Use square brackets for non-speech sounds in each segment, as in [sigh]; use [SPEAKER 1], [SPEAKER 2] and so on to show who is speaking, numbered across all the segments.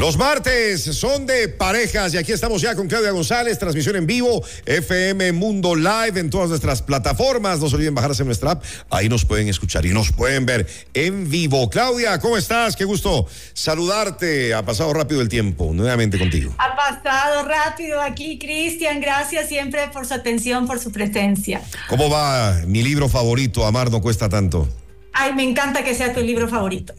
[SPEAKER 1] los martes son de parejas y aquí estamos ya con Claudia González, transmisión en vivo, FM Mundo Live en todas nuestras plataformas. No se olviden bajarse nuestra app, ahí nos pueden escuchar y nos pueden ver en vivo. Claudia, ¿cómo estás? Qué gusto saludarte. Ha pasado rápido el tiempo, nuevamente contigo.
[SPEAKER 2] Ha pasado rápido aquí, Cristian. Gracias siempre por su atención, por su presencia.
[SPEAKER 1] ¿Cómo va mi libro favorito, Amar no cuesta tanto?
[SPEAKER 2] Ay, me encanta que sea tu libro favorito.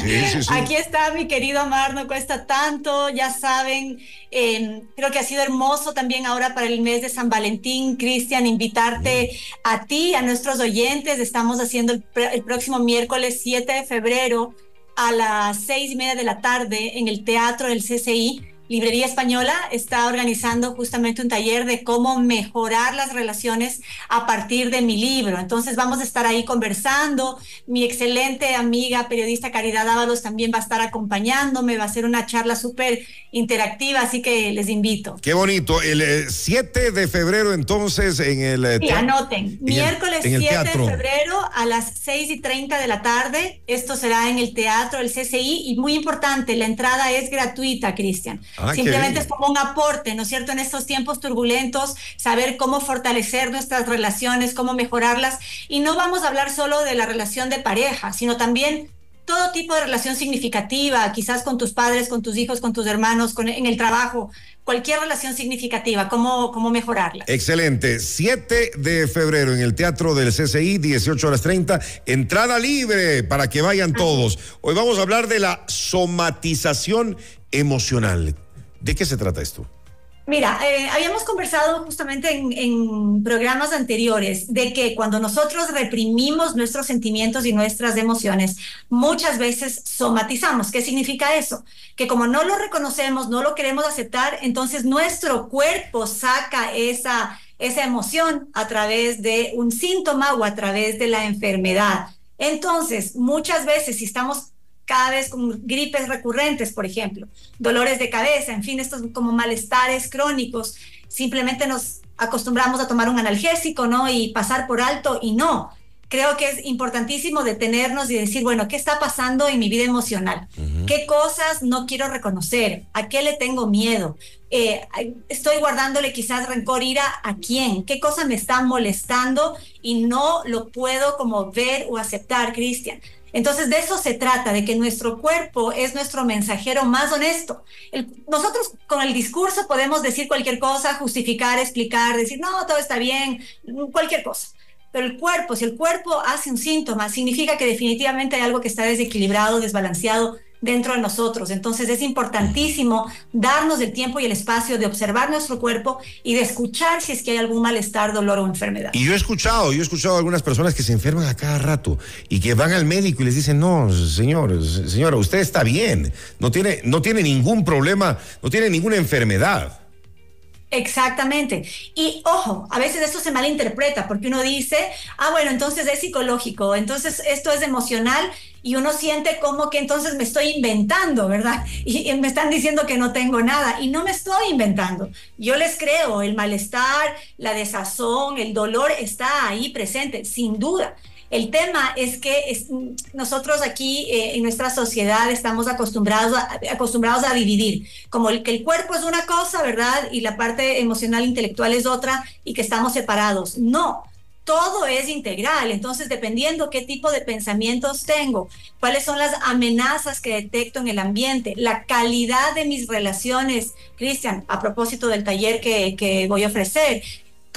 [SPEAKER 2] Sí, sí, [laughs] sí. Aquí está mi querido Amar, no cuesta tanto, ya saben, em, creo que ha sido hermoso también ahora para el mes de San Valentín, Cristian, invitarte a ti, a nuestros oyentes. Estamos haciendo el, el próximo miércoles 7 de febrero a las seis y media de la tarde en el Teatro del CCI Librería Española está organizando justamente un taller de cómo mejorar las relaciones a partir de mi libro. Entonces vamos a estar ahí conversando. Mi excelente amiga periodista Caridad Ábalos también va a estar acompañándome. Va a ser una charla súper interactiva, así que les invito.
[SPEAKER 1] Qué bonito. El 7 eh, de febrero entonces en el...
[SPEAKER 2] Eh, sí, anoten. Miércoles 7 de febrero a las 6 y 30 de la tarde. Esto será en el Teatro del CCI y muy importante, la entrada es gratuita, Cristian. Ah, Simplemente es como un aporte, ¿no es cierto? En estos tiempos turbulentos, saber cómo fortalecer nuestras relaciones, cómo mejorarlas. Y no vamos a hablar solo de la relación de pareja, sino también todo tipo de relación significativa, quizás con tus padres, con tus hijos, con tus hermanos, con, en el trabajo, cualquier relación significativa, cómo, cómo mejorarla.
[SPEAKER 1] Excelente. 7 de febrero en el Teatro del CCI, 18 horas 30, entrada libre para que vayan todos. Hoy vamos a hablar de la somatización emocional. ¿De qué se trata esto?
[SPEAKER 2] Mira, eh, habíamos conversado justamente en, programas anteriores de que cuando nosotros reprimimos nuestros sentimientos y nuestras emociones, muchas veces somatizamos. ¿Qué significa eso? Que como no lo reconocemos, no lo queremos aceptar, entonces nuestro cuerpo saca esa, esa emoción a través de un síntoma o a través de la enfermedad. Entonces, muchas veces si estamos cada vez con gripes recurrentes, por ejemplo, dolores de cabeza, en fin, estos como malestares crónicos, simplemente nos acostumbramos a tomar un analgésico, ¿no? Y pasar por alto y no. Creo que es importantísimo detenernos y decir, bueno, ¿qué está pasando en mi vida emocional? ¿Qué cosas no quiero reconocer? ¿A qué le tengo miedo? Eh, ¿Estoy guardándole quizás rencor, ira a quién? ¿Qué cosa me está molestando y no lo puedo como ver o aceptar, Cristian? Entonces, de eso se trata, de que nuestro cuerpo es nuestro mensajero más honesto. nosotros con el discurso podemos decir cualquier cosa, justificar, explicar, decir, no, todo está bien, cualquier cosa. Pero el cuerpo, si el cuerpo hace un síntoma, significa que definitivamente hay algo que está desequilibrado, desbalanceado, dentro de nosotros. Entonces es importantísimo darnos el tiempo y el espacio de observar nuestro cuerpo y de escuchar si es que hay algún malestar, dolor o enfermedad.
[SPEAKER 1] Y yo he escuchado, yo he escuchado a algunas personas que se enferman a cada rato y que van al médico y les dicen, no, señor, señora, usted está bien, no tiene, no tiene ningún problema, no tiene ninguna enfermedad.
[SPEAKER 2] Exactamente. Y ojo, a veces esto se malinterpreta porque uno dice, ah, bueno, entonces es psicológico, entonces esto es emocional y uno siente como que entonces me estoy inventando, ¿verdad? [laughs] Y, me están diciendo que no tengo nada y no me estoy inventando. Yo les creo, el malestar, la desazón, el dolor está ahí presente, sin duda. El tema es que nosotros aquí eh, en nuestra sociedad estamos acostumbrados a, acostumbrados a dividir, como el, que el cuerpo es una cosa, ¿verdad? Y la parte emocional, intelectual es otra y que estamos separados. No, todo es integral. Entonces, dependiendo qué tipo de pensamientos tengo, cuáles son las amenazas que detecto en el ambiente, la calidad de mis relaciones, Cristian, a propósito del taller que, que voy a ofrecer,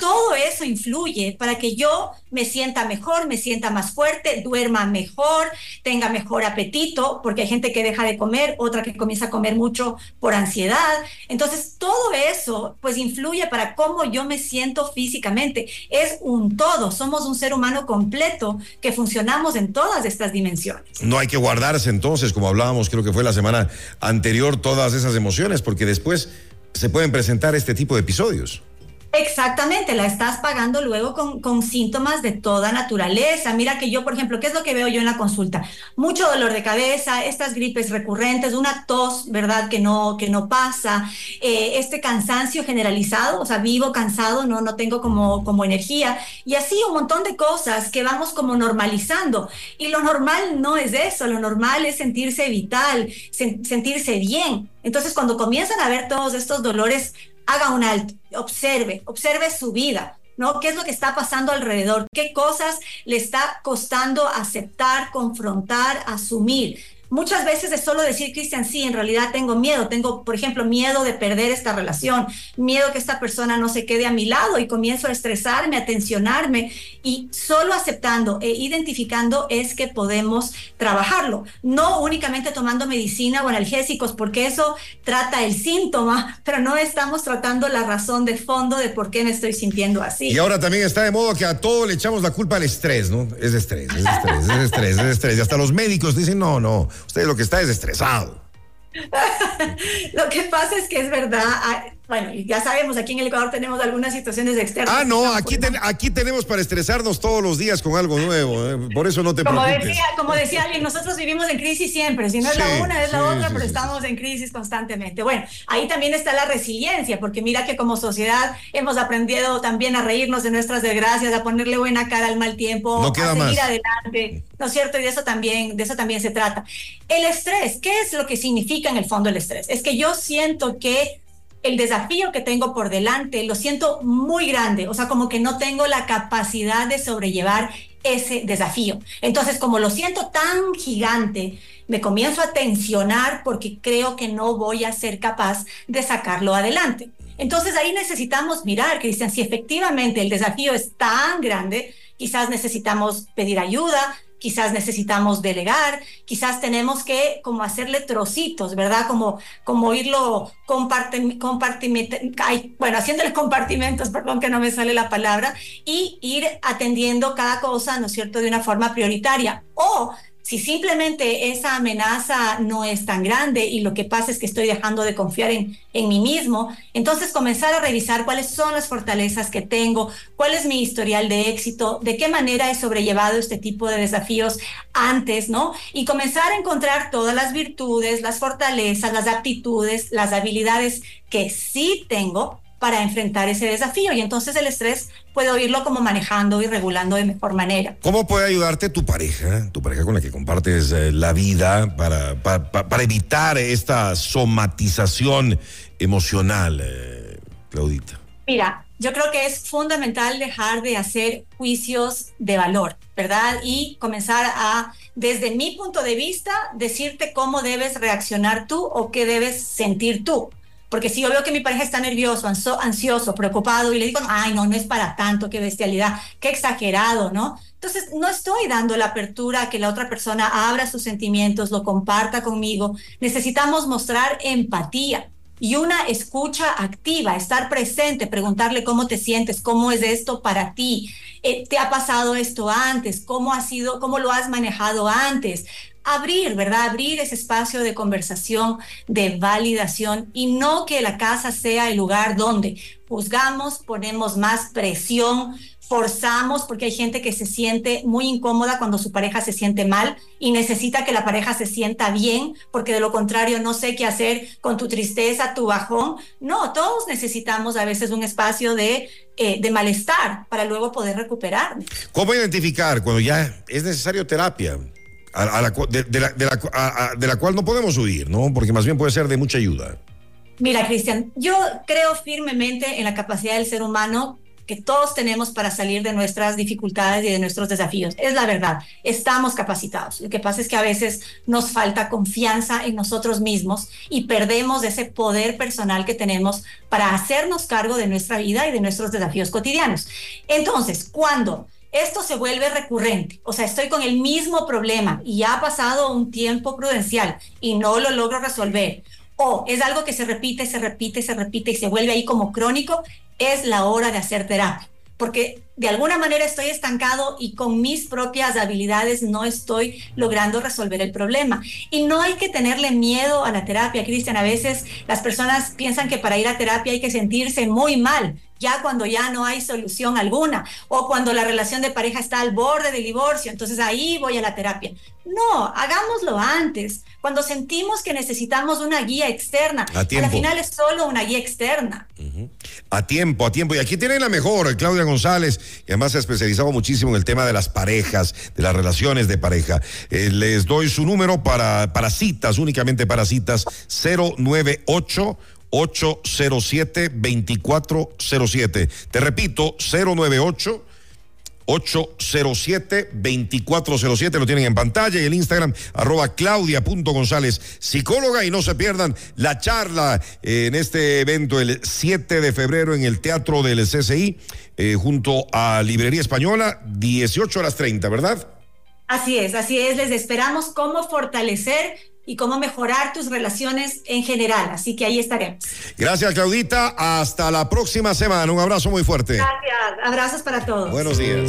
[SPEAKER 2] todo eso influye para que yo me sienta mejor, me sienta más fuerte, duerma mejor, tenga mejor apetito, porque hay gente que deja de comer, otra que comienza a comer mucho por ansiedad. Entonces, todo eso pues influye para cómo yo me siento físicamente. Es un todo, somos un ser humano completo que funcionamos en todas estas dimensiones.
[SPEAKER 1] No hay que guardarse entonces, como hablábamos, creo que fue la semana anterior, todas esas emociones, porque después se pueden presentar este tipo de episodios.
[SPEAKER 2] Exactamente, la estás pagando luego con, con, síntomas de toda naturaleza. Mira que yo, por ejemplo, ¿qué es lo que veo yo en la consulta? Mucho dolor de cabeza, estas gripes recurrentes, una tos, ¿verdad? Que no, que no pasa, eh, este cansancio generalizado, o sea, vivo cansado, no, no tengo como, como energía, y así un montón de cosas que vamos como normalizando. Y lo normal no es eso, lo normal es sentirse vital, sentirse bien. Entonces, cuando comienzan a ver todos estos dolores haga un alto, observe, observe su vida, ¿no? ¿Qué es lo que está pasando alrededor? ¿Qué cosas le está costando aceptar, confrontar, asumir? Muchas veces es solo decir, Cristian, sí, en realidad tengo miedo, tengo, por ejemplo, miedo de perder esta relación, miedo que esta persona no se quede a mi lado y comienzo a estresarme, a tensionarme y solo aceptando e identificando es que podemos trabajarlo, no únicamente tomando medicina o analgésicos, porque eso trata el síntoma, pero no estamos tratando la razón de fondo de por qué me estoy sintiendo así.
[SPEAKER 1] Y ahora también está de modo que a todo le echamos la culpa al estrés, ¿no? Es estrés, es estrés, es estrés, es estrés. Y hasta los médicos dicen, no, no, Usted lo que está es estresado. [laughs]
[SPEAKER 2] lo que pasa es que es verdad, bueno, ya sabemos, aquí en el Ecuador tenemos algunas situaciones externas.
[SPEAKER 1] Ah, no, aquí, aquí tenemos para estresarnos todos los días con algo nuevo, ¿eh? por eso no te
[SPEAKER 2] como
[SPEAKER 1] preocupes.
[SPEAKER 2] Decía, como decía alguien, nosotros vivimos en crisis siempre, si no es la una, es la otra, pero estamos en crisis constantemente. Bueno, ahí también está la resiliencia, porque mira que como sociedad hemos aprendido también a reírnos de nuestras desgracias, a ponerle buena cara al mal tiempo, a seguir adelante, ¿no es cierto? Y de eso también, de eso también se trata. El estrés, ¿qué es lo que significa en el fondo el estrés? Es que yo siento que el desafío que tengo por delante lo siento muy grande, o sea, como que no tengo la capacidad de sobrellevar ese desafío. Entonces, como lo siento tan gigante, me comienzo a tensionar porque creo que no voy a ser capaz de sacarlo adelante. Entonces ahí necesitamos mirar, Cristian, si efectivamente el desafío es tan grande, quizás necesitamos pedir ayuda, quizás necesitamos delegar, quizás tenemos que como hacerle trocitos, ¿verdad? Como, como irlo compartimentando, bueno, haciéndole [laughs] compartimentos, perdón que no me sale la palabra, y ir atendiendo cada cosa, ¿no es cierto?, de una forma prioritaria. O si simplemente esa amenaza no es tan grande y lo que pasa es que estoy dejando de confiar en, en mí mismo, entonces comenzar a revisar cuáles son las fortalezas que tengo, cuál es mi historial de éxito, de qué manera he sobrellevado este tipo de desafíos antes, ¿no? Y comenzar a encontrar todas las virtudes, las fortalezas, las aptitudes, las habilidades que sí tengo para enfrentar ese desafío y entonces el estrés puedo irlo como manejando y regulando de mejor manera.
[SPEAKER 1] ¿Cómo puede ayudarte tu pareja, tu pareja con la que compartes eh, la vida para, para, evitar esta somatización emocional, eh, Claudita?
[SPEAKER 2] Mira, yo creo que es fundamental dejar de hacer juicios de valor, ¿verdad? Y comenzar a, desde mi punto de vista, decirte cómo debes reaccionar tú o qué debes sentir tú. Porque si yo veo que mi pareja está nervioso, ansioso, preocupado y le digo, ay, no, no es para tanto, qué bestialidad, qué exagerado, ¿no? Entonces, no estoy dando la apertura a que la otra persona abra sus sentimientos, lo comparta conmigo. Necesitamos mostrar empatía y una escucha activa, estar presente, preguntarle cómo te sientes, cómo es esto para ti, eh, te ha pasado esto antes, cómo ha sido, cómo lo has manejado antes, abrir, ¿verdad? Abrir ese espacio de conversación, de validación y no que la casa sea el lugar donde juzgamos, ponemos más presión, forzamos, porque hay gente que se siente muy incómoda cuando su pareja se siente mal y necesita que la pareja se sienta bien, porque de lo contrario no sé qué hacer con tu tristeza, tu bajón. No, todos necesitamos a veces un espacio de, eh, de malestar para luego poder recuperar.
[SPEAKER 1] ¿Cómo identificar cuando ya es necesario terapia? De, la, cual no podemos huir, ¿no? Porque más bien puede ser de mucha ayuda.
[SPEAKER 2] Mira, Cristian, yo creo firmemente en la capacidad del ser humano que todos tenemos para salir de nuestras dificultades y de nuestros desafíos. Es la verdad, estamos capacitados. Lo que pasa es que a veces nos falta confianza en nosotros mismos y perdemos ese poder personal que tenemos para hacernos cargo de nuestra vida y de nuestros desafíos cotidianos. Entonces, cuando esto se vuelve recurrente. O sea, estoy con el mismo problema y ya ha pasado un tiempo prudencial y no lo logro resolver. O es algo que se repite, se repite, se repite y se vuelve ahí como crónico. Es la hora de hacer terapia. Porque de alguna manera estoy estancado y con mis propias habilidades no estoy logrando resolver el problema. Y no hay que tenerle miedo a la terapia, Cristian. A veces las personas piensan que para ir a terapia hay que sentirse muy mal ya cuando ya no hay solución alguna o cuando la relación de pareja está al borde del divorcio, entonces ahí voy a la terapia. No, hagámoslo antes, cuando sentimos que necesitamos una guía externa. A Al final es solo una guía externa.
[SPEAKER 1] A tiempo, a tiempo. Y aquí tienen la mejor, Claudia González, y además se ha especializado muchísimo en el tema de las parejas, de las relaciones de pareja. Eh, les doy su número para, para citas, únicamente para citas, 098 807-2407. Te repito, 098. 807-2407, lo tienen en pantalla y el Instagram arroba claudia.gonzález, psicóloga y no se pierdan la charla en este evento el 7 de febrero en el Teatro del CCI eh, junto a Librería Española, 18 horas 30, ¿verdad?
[SPEAKER 2] Así es, así es, les esperamos cómo fortalecer y cómo mejorar tus relaciones en general. Así que ahí estaremos.
[SPEAKER 1] Gracias, Claudita. Hasta la próxima semana. Un abrazo muy fuerte.
[SPEAKER 2] Gracias. Abrazos para todos.
[SPEAKER 1] Buenos días.